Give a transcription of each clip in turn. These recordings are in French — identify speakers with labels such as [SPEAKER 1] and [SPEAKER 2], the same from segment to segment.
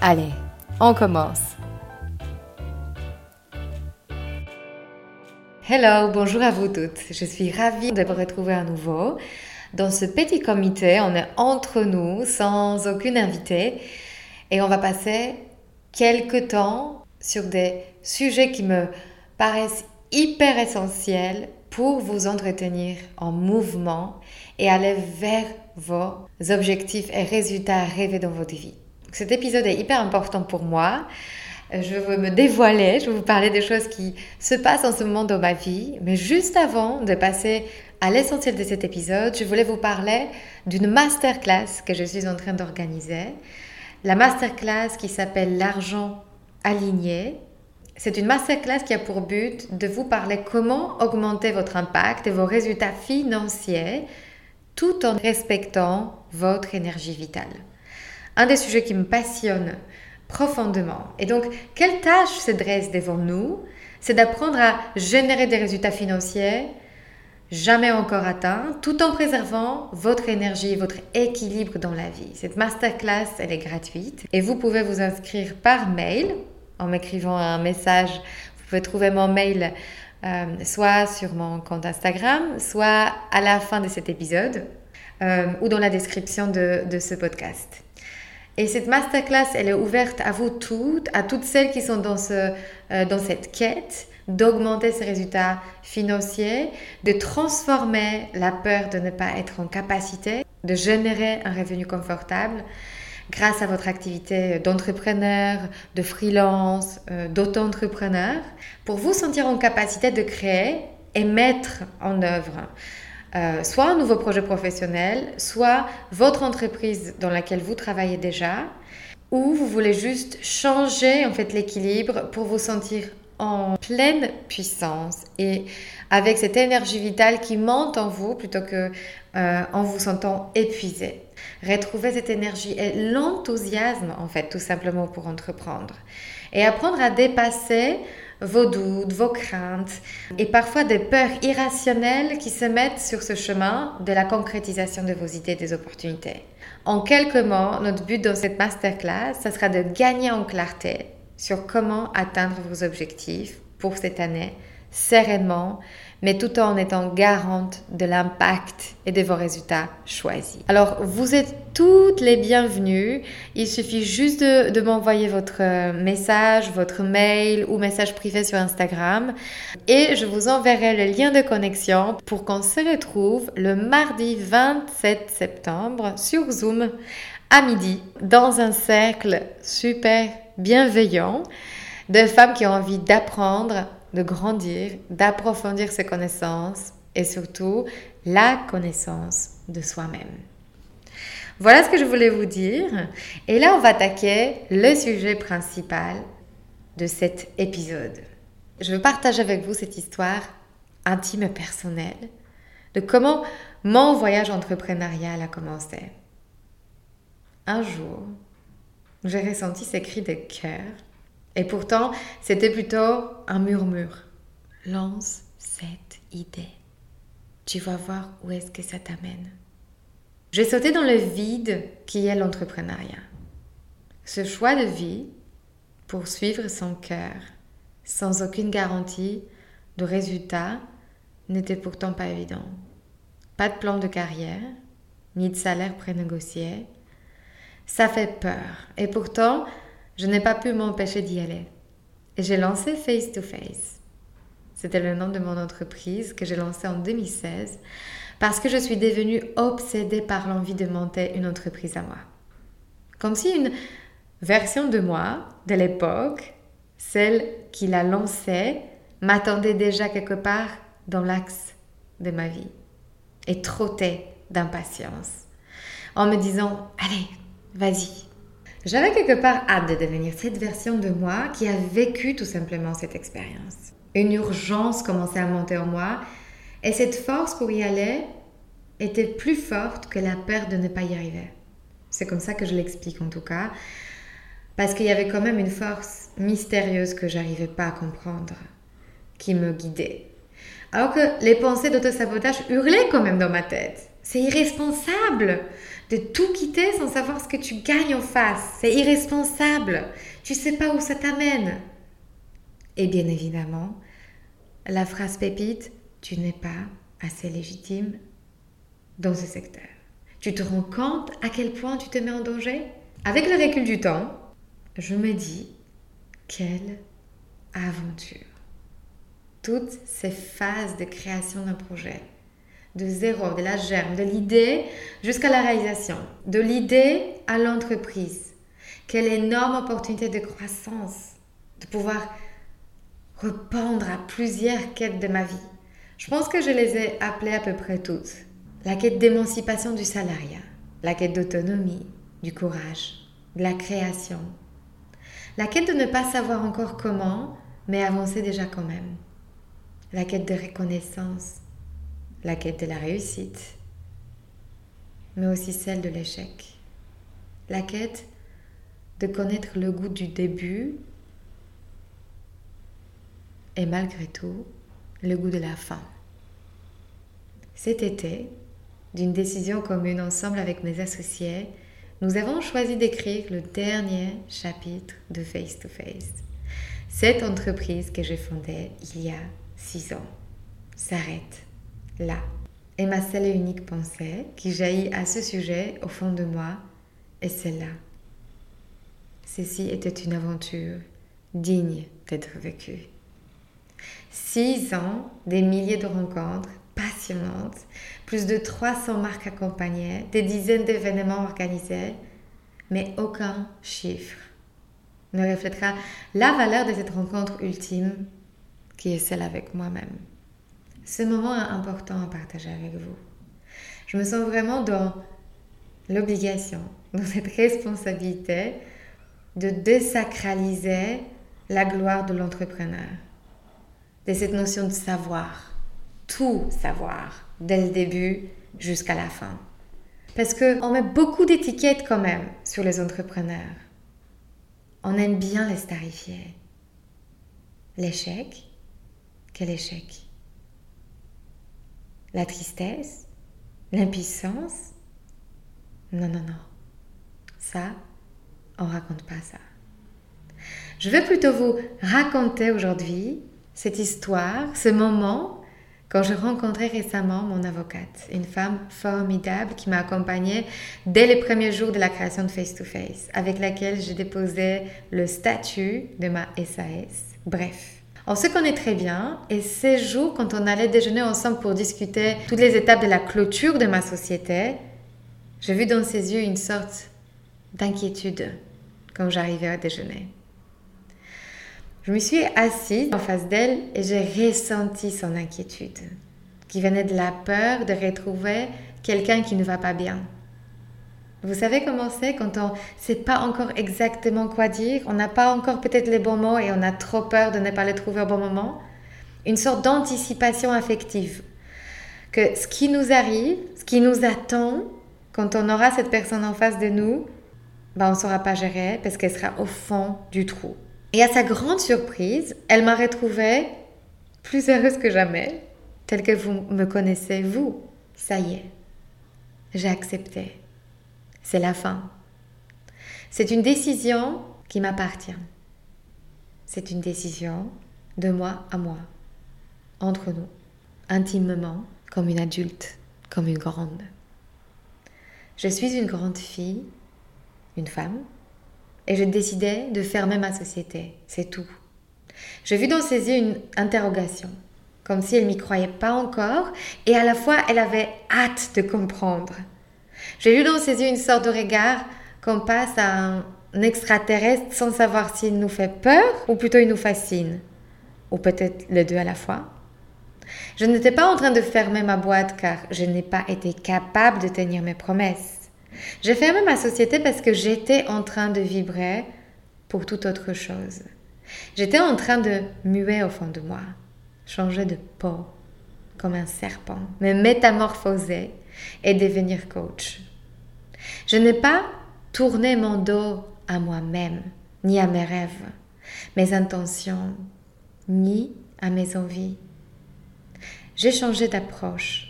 [SPEAKER 1] Allez, on commence. Hello, bonjour à vous toutes. Je suis ravie de vous retrouver à nouveau. Dans ce petit comité, on est entre nous, sans aucune invité, et on va passer quelques temps sur des sujets qui me paraissent hyper essentiels pour vous entretenir en mouvement et aller vers vos objectifs et résultats rêvés dans votre vie. Cet épisode est hyper important pour moi. Je veux me dévoiler, je veux vous parler des choses qui se passent en ce moment dans ma vie. Mais juste avant de passer à l'essentiel de cet épisode, je voulais vous parler d'une masterclass que je suis en train d'organiser. La masterclass qui s'appelle L'argent aligné. C'est une masterclass qui a pour but de vous parler comment augmenter votre impact et vos résultats financiers tout en respectant votre énergie vitale un des sujets qui me passionne profondément. Et donc, quelle tâche se dresse devant nous C'est d'apprendre à générer des résultats financiers jamais encore atteints, tout en préservant votre énergie, votre équilibre dans la vie. Cette masterclass, elle est gratuite et vous pouvez vous inscrire par mail en m'écrivant un message. Vous pouvez trouver mon mail euh, soit sur mon compte Instagram, soit à la fin de cet épisode euh, ou dans la description de, de ce podcast. Et cette masterclass, elle est ouverte à vous toutes, à toutes celles qui sont dans, ce, euh, dans cette quête d'augmenter ses résultats financiers, de transformer la peur de ne pas être en capacité, de générer un revenu confortable grâce à votre activité d'entrepreneur, de freelance, euh, d'auto-entrepreneur, pour vous sentir en capacité de créer et mettre en œuvre euh, soit un nouveau projet professionnel, soit votre entreprise dans laquelle vous travaillez déjà, ou vous voulez juste changer en fait l'équilibre pour vous sentir en pleine puissance et avec cette énergie vitale qui monte en vous plutôt que euh, en vous sentant épuisé. Retrouver cette énergie et l'enthousiasme en fait tout simplement pour entreprendre et apprendre à dépasser vos doutes, vos craintes et parfois des peurs irrationnelles qui se mettent sur ce chemin de la concrétisation de vos idées, des opportunités. En quelques mots, notre but dans cette masterclass, ce sera de gagner en clarté sur comment atteindre vos objectifs pour cette année sereinement mais tout en étant garante de l'impact et de vos résultats choisis. Alors, vous êtes toutes les bienvenues. Il suffit juste de, m'envoyer votre euh, message, votre mail ou message privé sur Instagram et je vous enverrai le lien de connexion pour qu'on se retrouve le mardi 27 septembre sur Zoom à midi dans un cercle super bienveillant de femmes qui ont envie d'apprendre de grandir, d'approfondir ses connaissances et surtout la connaissance de soi-même. Voilà ce que je voulais vous dire. Et là, on va attaquer le sujet principal de cet épisode. Je veux partager avec vous cette histoire intime et personnelle de comment mon voyage entrepreneurial a commencé. Un jour, j'ai ressenti ces cris de cœur et pourtant, c'était plutôt un murmure. Lance cette idée. Tu vas voir où est-ce que ça t'amène. J'ai sauté dans le vide qui est l'entrepreneuriat. Ce choix de vie, pour suivre son cœur, sans aucune garantie de résultat, n'était pourtant pas évident. Pas de plan de carrière, ni de salaire prénégocié. Ça fait peur. Et pourtant, je n'ai pas pu m'empêcher d'y aller. Et j'ai lancé Face to Face. C'était le nom de mon entreprise que j'ai lancée en 2016 parce que je suis devenue obsédée par l'envie de monter une entreprise à moi. Comme si une version de moi, de l'époque, celle qui l'a lancée, m'attendait déjà quelque part dans l'axe de ma vie et trottait d'impatience en me disant Allez, vas-y. J'avais quelque part hâte de devenir cette version de moi qui a vécu tout simplement cette expérience. Une urgence commençait à monter en moi et cette force pour y aller était plus forte que la peur de ne pas y arriver. C'est comme ça que je l'explique en tout cas, parce qu'il y avait quand même une force mystérieuse que j'arrivais pas à comprendre, qui me guidait. Alors que les pensées d'autosabotage hurlaient quand même dans ma tête. C'est irresponsable de tout quitter sans savoir ce que tu gagnes en face. C'est irresponsable. Tu sais pas où ça t'amène. Et bien évidemment, la phrase pépite, tu n'es pas assez légitime dans ce secteur. Tu te rends compte à quel point tu te mets en danger? Avec le recul du temps, je me dis, quelle aventure Toutes ces phases de création d'un projet, de zéro, de la germe, de l'idée jusqu'à la réalisation, de l'idée à l'entreprise. Quelle énorme opportunité de croissance, de pouvoir rependre à plusieurs quêtes de ma vie. Je pense que je les ai appelées à peu près toutes. La quête d'émancipation du salariat, la quête d'autonomie, du courage, de la création. La quête de ne pas savoir encore comment, mais avancer déjà quand même. La quête de reconnaissance, la quête de la réussite, mais aussi celle de l'échec. La quête de connaître le goût du début et malgré tout le goût de la fin. Cet été, d'une décision commune ensemble avec mes associés, nous avons choisi d'écrire le dernier chapitre de Face to Face. Cette entreprise que j'ai fondée il y a six ans s'arrête là. Et ma seule et unique pensée qui jaillit à ce sujet au fond de moi est celle-là. Ceci était une aventure digne d'être vécue. Six ans, des milliers de rencontres passionnantes, plus de 300 marques accompagnées, des dizaines d'événements organisés, mais aucun chiffre ne reflètera la valeur de cette rencontre ultime qui est celle avec moi-même. Ce moment important à partager avec vous. Je me sens vraiment dans l'obligation, dans cette responsabilité de désacraliser la gloire de l'entrepreneur de cette notion de savoir, tout savoir, dès le début jusqu'à la fin. Parce qu'on met beaucoup d'étiquettes quand même sur les entrepreneurs. On aime bien les starifier. L'échec, quel échec? La tristesse L'impuissance Non, non, non. Ça, on raconte pas ça. Je vais plutôt vous raconter aujourd'hui cette histoire, ce moment, quand je rencontrais récemment mon avocate, une femme formidable qui m'a accompagnée dès les premiers jours de la création de Face to Face, avec laquelle j'ai déposé le statut de ma SAS. Bref. On se connaît très bien et ces jours, quand on allait déjeuner ensemble pour discuter toutes les étapes de la clôture de ma société, j'ai vu dans ses yeux une sorte d'inquiétude quand j'arrivais à déjeuner. Je me suis assise en face d'elle et j'ai ressenti son inquiétude, qui venait de la peur de retrouver quelqu'un qui ne va pas bien. Vous savez comment c'est quand on ne sait pas encore exactement quoi dire, on n'a pas encore peut-être les bons mots et on a trop peur de ne pas les trouver au bon moment? Une sorte d'anticipation affective. Que ce qui nous arrive, ce qui nous attend, quand on aura cette personne en face de nous, ben on ne saura pas gérer parce qu'elle sera au fond du trou. Et à sa grande surprise, elle m'a retrouvée plus heureuse que jamais, telle que vous me connaissez, vous. Ça y est, j'ai accepté. C'est la fin. C'est une décision qui m'appartient. C'est une décision de moi à moi, entre nous, intimement, comme une adulte, comme une grande. Je suis une grande fille, une femme, et je décidais de fermer ma société. C'est tout. J'ai vu dans ses yeux une interrogation, comme si elle m'y croyait pas encore, et à la fois elle avait hâte de comprendre. J'ai vu dans ses yeux une sorte de regard qu'on passe à un extraterrestre sans savoir s'il nous fait peur ou plutôt il nous fascine, ou peut-être les deux à la fois. Je n'étais pas en train de fermer ma boîte car je n'ai pas été capable de tenir mes promesses. J'ai fermé ma société parce que j'étais en train de vibrer pour toute autre chose. J'étais en train de muer au fond de moi, changer de peau comme un serpent, me métamorphoser et devenir coach. Je n'ai pas tourné mon dos à moi-même, ni à mes rêves, mes intentions, ni à mes envies. J'ai changé d'approche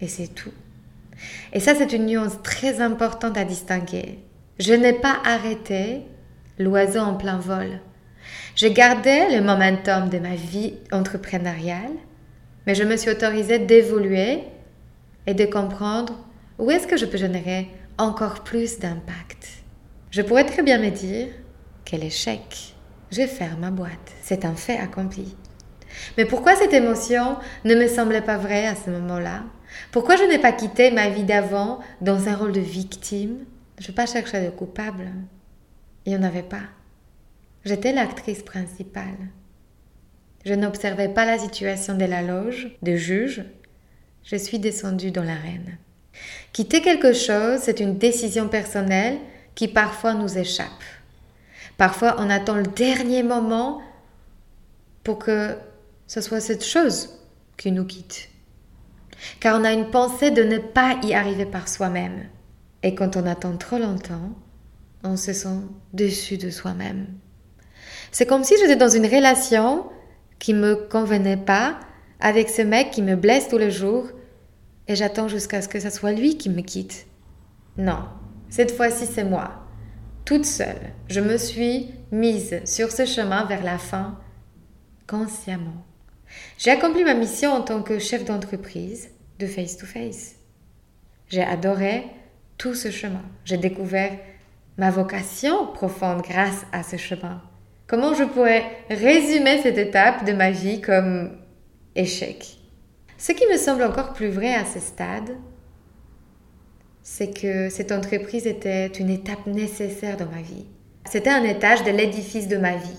[SPEAKER 1] et c'est tout. Et ça, c'est une nuance très importante à distinguer. Je n'ai pas arrêté l'oiseau en plein vol. J'ai gardé le momentum de ma vie entrepreneuriale, mais je me suis autorisée d'évoluer et de comprendre où est-ce que je peux générer encore plus d'impact. Je pourrais très bien me dire, quel échec, je ferme ma boîte, c'est un fait accompli. Mais pourquoi cette émotion ne me semblait pas vraie à ce moment-là? Pourquoi je n'ai pas quitté ma vie d'avant dans un rôle de victime? Je n'ai pas cherché de coupable. Il n'y en avait pas. J'étais l'actrice principale. Je n'observais pas la situation de la loge, de juge. Je suis descendue dans l'arène. Quitter quelque chose, c'est une décision personnelle qui parfois nous échappe. Parfois, on attend le dernier moment pour que ce soit cette chose qui nous quitte. Car on a une pensée de ne pas y arriver par soi-même. Et quand on attend trop longtemps, on se sent déçu de soi-même. C'est comme si j'étais dans une relation qui me convenait pas avec ce mec qui me blesse tous les jours et j'attends jusqu'à ce que ce soit lui qui me quitte. Non, cette fois-ci c'est moi. Toute seule, je me suis mise sur ce chemin vers la fin consciemment. J'ai accompli ma mission en tant que chef d'entreprise de face to face. J'ai adoré tout ce chemin. J'ai découvert ma vocation profonde grâce à ce chemin. Comment je pourrais résumer cette étape de ma vie comme échec? Ce qui me semble encore plus vrai à ce stade, c'est que cette entreprise était une étape nécessaire dans ma vie. C'était un étage de l'édifice de ma vie.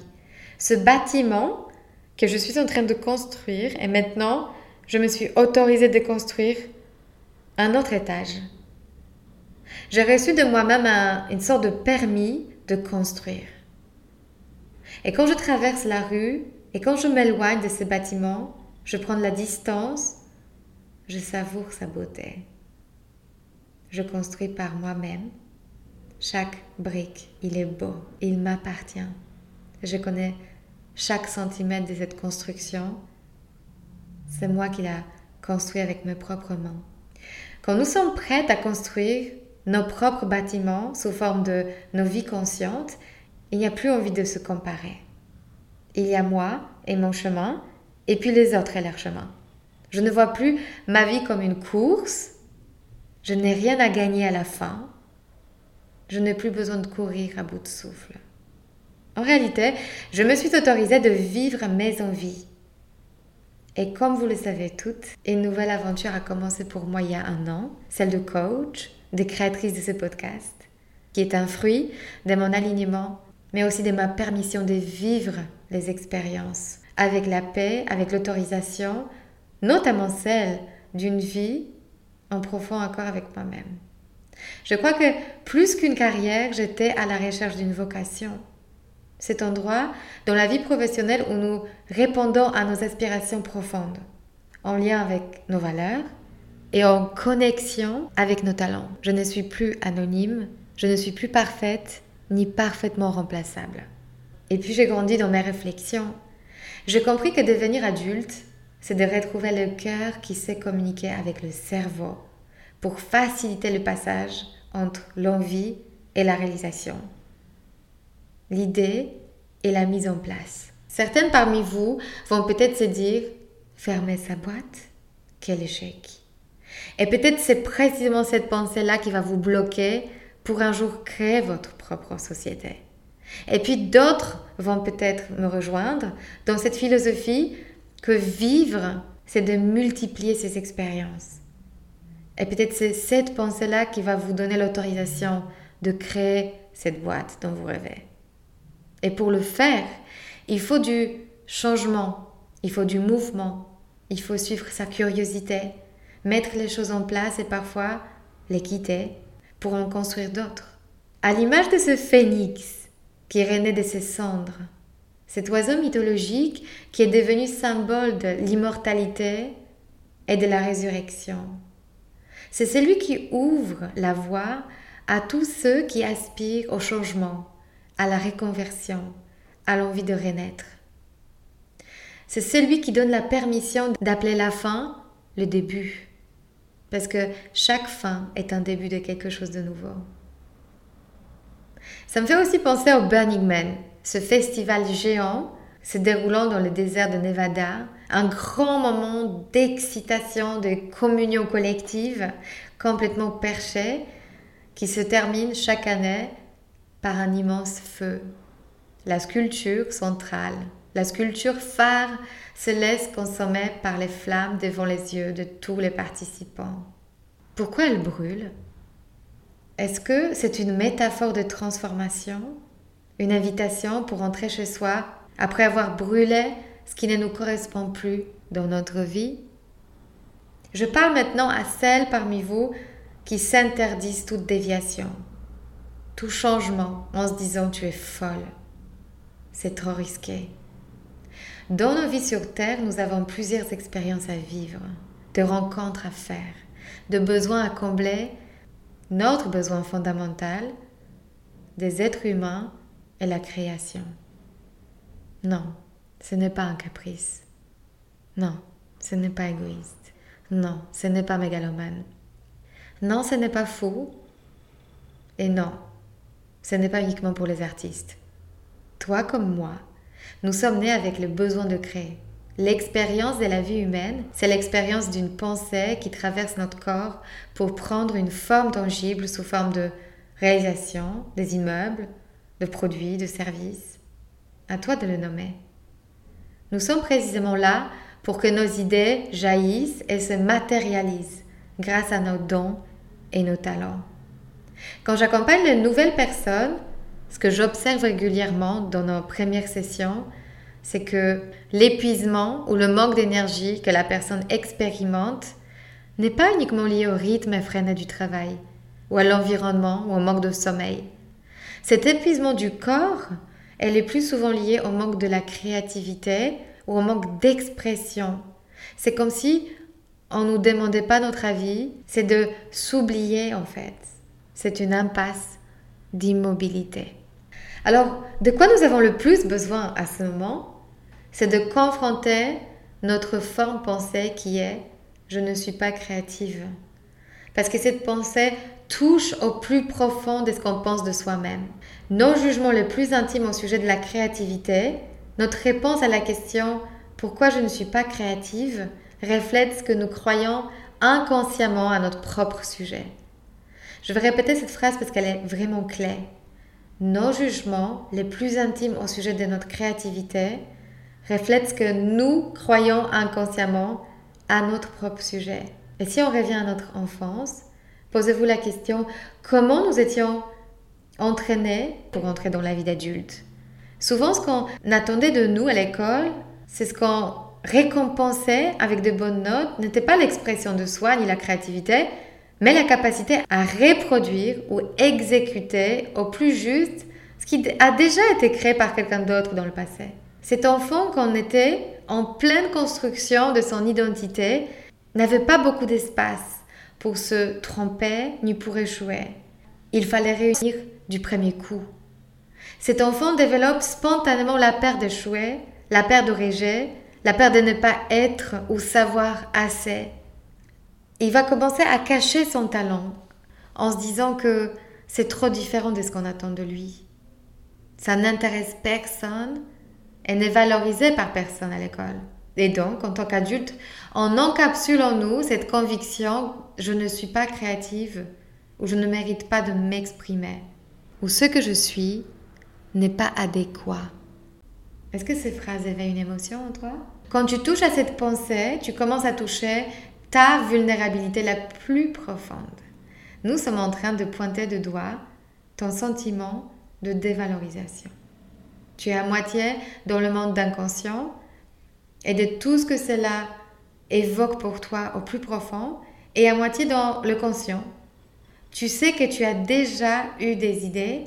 [SPEAKER 1] Ce bâtiment que je suis en train de construire et maintenant je me suis autorisée de construire un autre étage. J'ai reçu de moi-même une sorte de permis de construire. Et quand je traverse la rue et quand je m'éloigne de ce bâtiment, je prends de la distance, je savoure sa beauté. Je construis par moi-même. Chaque brique, il est beau, il m'appartient. Je connais chaque centimètre de cette construction, c'est moi qui l'ai construit avec mes propres mains. Quand nous sommes prêts à construire nos propres bâtiments sous forme de nos vies conscientes, il n'y a plus envie de se comparer. Il y a moi et mon chemin, et puis les autres et leur chemin. Je ne vois plus ma vie comme une course. Je n'ai rien à gagner à la fin. Je n'ai plus besoin de courir à bout de souffle. En réalité, je me suis autorisée de vivre mes envies. Et comme vous le savez toutes, une nouvelle aventure a commencé pour moi il y a un an, celle de coach, de créatrice de ce podcast, qui est un fruit de mon alignement, mais aussi de ma permission de vivre les expériences avec la paix, avec l'autorisation, notamment celle d'une vie en profond accord avec moi-même. Je crois que plus qu'une carrière, j'étais à la recherche d'une vocation cet endroit dans la vie professionnelle où nous répondons à nos aspirations profondes, en lien avec nos valeurs et en connexion avec nos talents. Je ne suis plus anonyme, je ne suis plus parfaite ni parfaitement remplaçable. Et puis j'ai grandi dans mes réflexions. J'ai compris que devenir adulte, c'est de retrouver le cœur qui sait communiquer avec le cerveau pour faciliter le passage entre l'envie et la réalisation l'idée et la mise en place. Certaines parmi vous vont peut-être se dire fermer sa boîte, quel échec. Et peut-être c'est précisément cette pensée-là qui va vous bloquer pour un jour créer votre propre société. Et puis d'autres vont peut-être me rejoindre dans cette philosophie que vivre, c'est de multiplier ses expériences. Et peut-être c'est cette pensée-là qui va vous donner l'autorisation de créer cette boîte dont vous rêvez. Et pour le faire, il faut du changement, il faut du mouvement, il faut suivre sa curiosité, mettre les choses en place et parfois les quitter pour en construire d'autres. À l'image de ce phénix qui renaît de ses cendres, cet oiseau mythologique qui est devenu symbole de l'immortalité et de la résurrection. C'est celui qui ouvre la voie à tous ceux qui aspirent au changement, à la reconversion, à l'envie de renaître. C'est celui qui donne la permission d'appeler la fin le début, parce que chaque fin est un début de quelque chose de nouveau. Ça me fait aussi penser au Burning Man, ce festival géant se déroulant dans le désert de Nevada, un grand moment d'excitation, de communion collective, complètement perché, qui se termine chaque année par un immense feu. La sculpture centrale, la sculpture phare se laisse consommer par les flammes devant les yeux de tous les participants. Pourquoi elle brûle? Est-ce que c'est une métaphore de transformation? Une invitation pour entrer chez soi après avoir brûlé ce qui ne nous correspond plus dans notre vie? Je parle maintenant à celles parmi vous qui s'interdisent toute déviation, tout changement en se disant tu es folle. C'est trop risqué. Dans nos vies sur Terre, nous avons plusieurs expériences à vivre, de rencontres à faire, de besoins à combler, notre besoin fondamental, des êtres humains et la création. Non, ce n'est pas un caprice. Non, ce n'est pas égoïste. Non, ce n'est pas mégalomane. Non, ce n'est pas faux. Et non, ce n'est pas uniquement pour les artistes. Toi comme moi, nous sommes nés avec le besoin de créer. L'expérience de la vie humaine, c'est l'expérience d'une pensée qui traverse notre corps pour prendre une forme tangible sous forme de réalisation, des immeubles, de produits, de services. À toi de le nommer. Nous sommes précisément là pour que nos idées jaillissent et se matérialisent grâce à nos dons et nos talents. Quand j'accompagne de nouvelles personnes, ce que j'observe régulièrement dans nos premières sessions, c'est que l'épuisement ou le manque d'énergie que la personne expérimente n'est pas uniquement lié au rythme effréné du travail, ou à l'environnement, ou au manque de sommeil. Cet épuisement du corps, elle est plus souvent lié au manque de la créativité ou au manque d'expression. C'est comme si on ne nous demandait pas notre avis, c'est de s'oublier en fait. C'est une impasse d'immobilité. Alors, de quoi nous avons le plus besoin à ce moment C'est de confronter notre forme pensée qui est je ne suis pas créative. Parce que cette pensée touche au plus profond de ce qu'on pense de soi-même. Nos jugements les plus intimes au sujet de la créativité, notre réponse à la question pourquoi je ne suis pas créative reflète ce que nous croyons inconsciemment à notre propre sujet. Je vais répéter cette phrase parce qu'elle est vraiment clé. Nos jugements les plus intimes au sujet de notre créativité reflètent ce que nous croyons inconsciemment à notre propre sujet. Et si on revient à notre enfance, posez-vous la question comment nous étions entraînés pour entrer dans la vie d'adulte? Souvent, ce qu'on attendait de nous à l'école, c'est ce qu'on récompensait avec de bonnes notes, n'était pas l'expression de soi ni la créativité, mais la capacité à reproduire ou exécuter au plus juste ce qui a déjà été créé par quelqu'un d'autre dans le passé. Cet enfant qu'on était en pleine construction de son identité n'avait pas beaucoup d'espace pour se tromper ni pour échouer. Il fallait réunir du premier coup. Cet enfant développe spontanément la peur d'échouer, la peur de rejet, la peur de ne pas être ou savoir assez. Il va commencer à cacher son talent en se disant que c'est trop différent de ce qu'on attend de lui. Ça n'intéresse personne et n'est valorisé par personne à l'école. Et donc, en tant qu'adulte, on encapsule en nous cette conviction je ne suis pas créative ou je ne mérite pas de m'exprimer ou ce que je suis n'est pas adéquat. Est-ce que ces phrases éveillent une émotion en toi? Quand tu touches à cette pensée, tu commences à toucher ta vulnérabilité la plus profonde. Nous sommes en train de pointer de doigt ton sentiment de dévalorisation. Tu es à moitié dans le monde d'inconscient et de tout ce que cela évoque pour toi au plus profond et à moitié dans le conscient. Tu sais que tu as déjà eu des idées,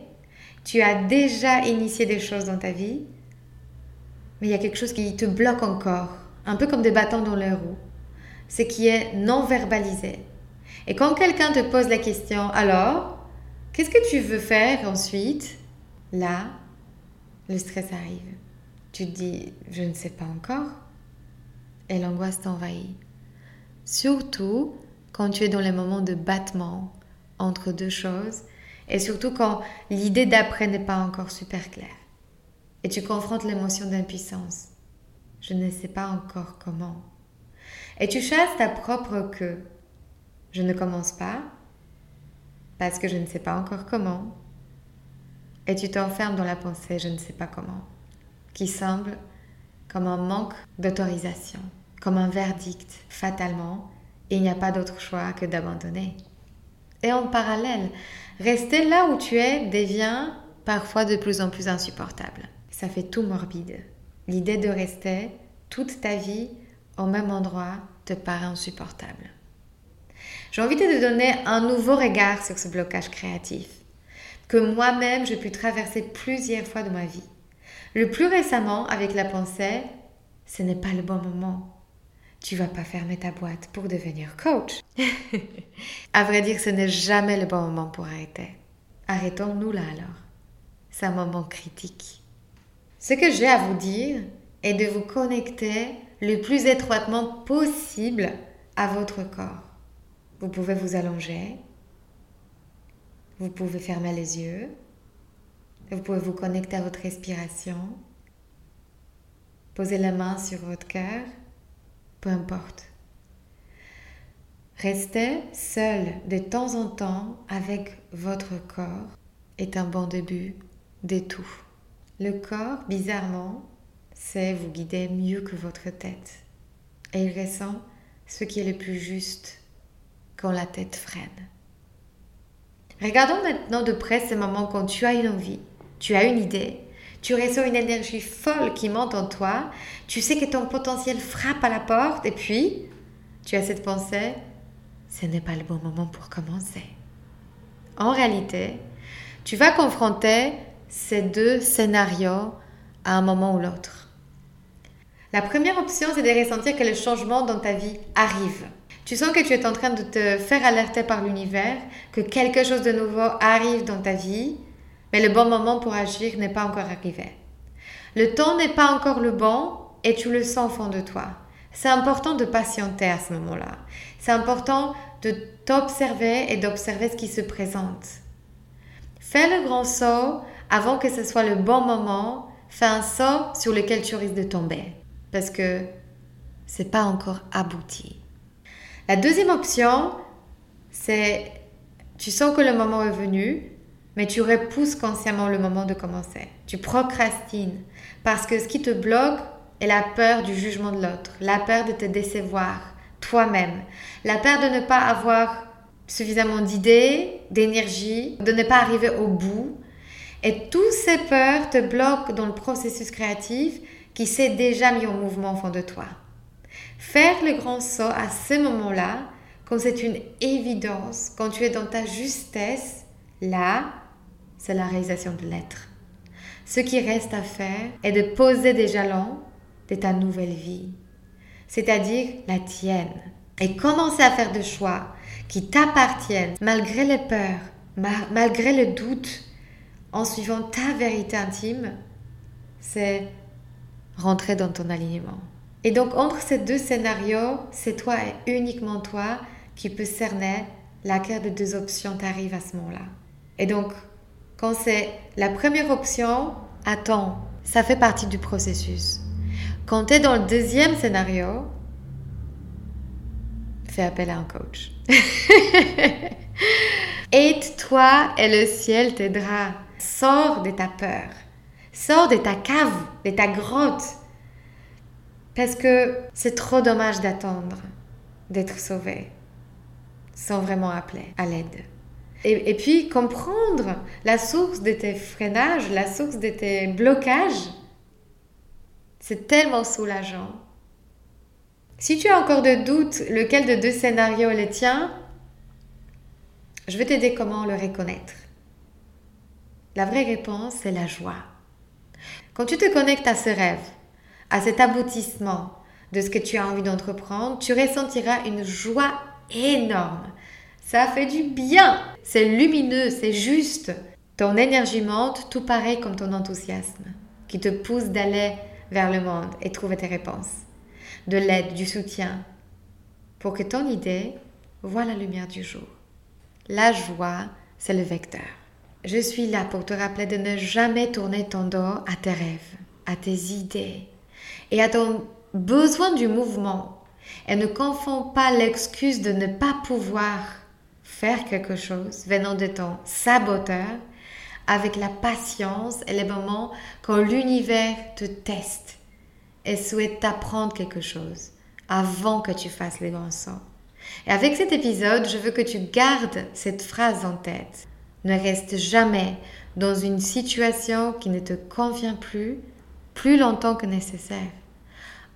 [SPEAKER 1] tu as déjà initié des choses dans ta vie, mais il y a quelque chose qui te bloque encore, un peu comme des bâtons dans les roues, ce qui est non verbalisé. Et quand quelqu'un te pose la question, alors, qu'est-ce que tu veux faire ensuite? Là, le stress arrive. Tu te dis, je ne sais pas encore. Et l'angoisse t'envahit. Surtout quand tu es dans les moments de battement entre deux choses et surtout quand l'idée d'après n'est pas encore super claire. Et tu confrontes l'émotion d'impuissance. Je ne sais pas encore comment. Et tu chasses ta propre queue. Je ne commence pas parce que je ne sais pas encore comment. Et tu t'enfermes dans la pensée je ne sais pas comment, qui semble comme un manque d'autorisation, comme un verdict fatalement, et il n'y a pas d'autre choix que d'abandonner. Et en parallèle, rester là où tu es devient parfois de plus en plus insupportable. Ça fait tout morbide. L'idée de rester toute ta vie au même endroit te paraît insupportable. J'ai envie de te donner un nouveau regard sur ce blocage créatif que moi-même j'ai pu traverser plusieurs fois de ma vie. Le plus récemment avec la pensée, ce n'est pas le bon moment. Tu vas pas fermer ta boîte pour devenir coach. à vrai dire, ce n'est jamais le bon moment pour arrêter. Arrêtons-nous là alors. C'est un moment critique. Ce que j'ai à vous dire est de vous connecter le plus étroitement possible à votre corps. Vous pouvez vous allonger, vous pouvez fermer les yeux, vous pouvez vous connecter à votre respiration, poser la main sur votre cœur, peu importe. Rester seul de temps en temps avec votre corps est un bon début de tout. Le corps, bizarrement, sait vous guider mieux que votre tête. Et il ressent ce qui est le plus juste quand la tête freine. Regardons maintenant de près ces moments quand tu as une envie, tu as une idée, tu ressens une énergie folle qui monte en toi, tu sais que ton potentiel frappe à la porte et puis tu as cette pensée, ce n'est pas le bon moment pour commencer. En réalité, tu vas confronter ces deux scénarios à un moment ou l'autre. La première option, c'est de ressentir que le changement dans ta vie arrive. Tu sens que tu es en train de te faire alerter par l'univers, que quelque chose de nouveau arrive dans ta vie, mais le bon moment pour agir n'est pas encore arrivé. Le temps n'est pas encore le bon et tu le sens au fond de toi. C'est important de patienter à ce moment-là. C'est important de t'observer et d'observer ce qui se présente. Fais le grand saut avant que ce soit le bon moment. Fais un saut sur lequel tu risques de tomber parce que c'est pas encore abouti. La deuxième option, c'est tu sens que le moment est venu, mais tu repousses consciemment le moment de commencer. Tu procrastines parce que ce qui te bloque est la peur du jugement de l'autre, la peur de te décevoir toi-même, la peur de ne pas avoir suffisamment d'idées, d'énergie, de ne pas arriver au bout. Et toutes ces peurs te bloquent dans le processus créatif qui s'est déjà mis en mouvement au fond de toi. Faire le grand saut à ce moment-là, quand c'est une évidence, quand tu es dans ta justesse, là, c'est la réalisation de l'être. Ce qui reste à faire est de poser des jalons de ta nouvelle vie, c'est-à-dire la tienne, et commencer à faire des choix qui t'appartiennent malgré les peurs, malgré le doute, en suivant ta vérité intime, c'est rentrer dans ton alignement. Et donc entre ces deux scénarios, c'est toi et uniquement toi qui peux cerner laquelle des deux options t'arrive à ce moment-là. Et donc, quand c'est la première option, attends, ça fait partie du processus. Quand tu es dans le deuxième scénario, fais appel à un coach. Aide-toi et le ciel t'aidera. Sors de ta peur. Sors de ta cave, de ta grotte. Parce que c'est trop dommage d'attendre d'être sauvé sans vraiment appeler à l'aide. Et, puis comprendre la source de tes freinages, la source de tes blocages, c'est tellement soulageant. Si tu as encore de doutes, lequel de deux scénarios le tien, je vais t'aider comment le reconnaître. La vraie réponse, c'est la joie. Quand tu te connectes à ce rêve, à cet aboutissement de ce que tu as envie d'entreprendre, tu ressentiras une joie énorme. Ça fait du bien. C'est lumineux, c'est juste. Ton énergie monte, tout pareil comme ton enthousiasme, qui te pousse d'aller vers le monde et trouver tes réponses, de l'aide, du soutien, pour que ton idée voie la lumière du jour. La joie, c'est le vecteur. Je suis là pour te rappeler de ne jamais tourner ton dos à tes rêves, à tes idées et à ton besoin du mouvement. Et ne confonds pas l'excuse de ne pas pouvoir faire quelque chose venant de ton saboteur avec la patience et les moments quand l'univers te teste et souhaite t'apprendre quelque chose avant que tu fasses les grands sauts. Et avec cet épisode, je veux que tu gardes cette phrase en tête. Ne reste jamais dans une situation qui ne te convient plus plus longtemps que nécessaire.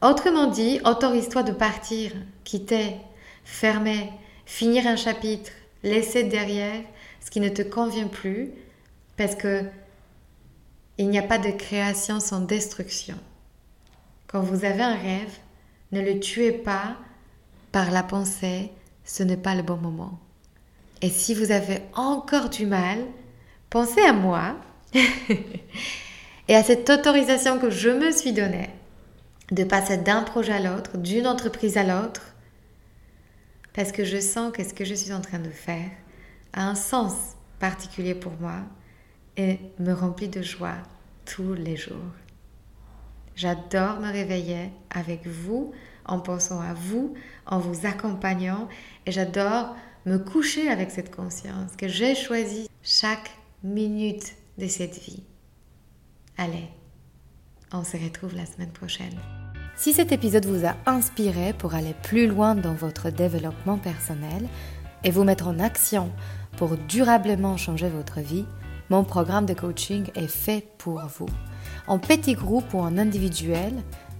[SPEAKER 1] Autrement dit, autorise-toi de partir, quitter, fermer, finir un chapitre, laisser derrière ce qui ne te convient plus parce que il n'y a pas de création sans destruction. Quand vous avez un rêve, ne le tuez pas par la pensée, ce n'est pas le bon moment. Et si vous avez encore du mal, pensez à moi et à cette autorisation que je me suis donnée de passer d'un projet à l'autre, d'une entreprise à l'autre, parce que je sens que ce que je suis en train de faire a un sens particulier pour moi et me remplit de joie tous les jours. J'adore me réveiller avec vous, en pensant à vous, en vous accompagnant, et j'adore me coucher avec cette conscience que j'ai choisi chaque minute de cette vie. Allez, on se retrouve la semaine prochaine.
[SPEAKER 2] Si cet épisode vous a inspiré pour aller plus loin dans votre développement personnel et vous mettre en action pour durablement changer votre vie, mon programme de coaching est fait pour vous. En petit groupe ou en individuel,